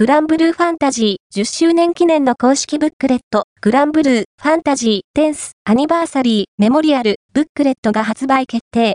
グランブルーファンタジー10周年記念の公式ブックレット、グランブルーファンタジー Tenth Anniversary Memorial Booklet が発売決定。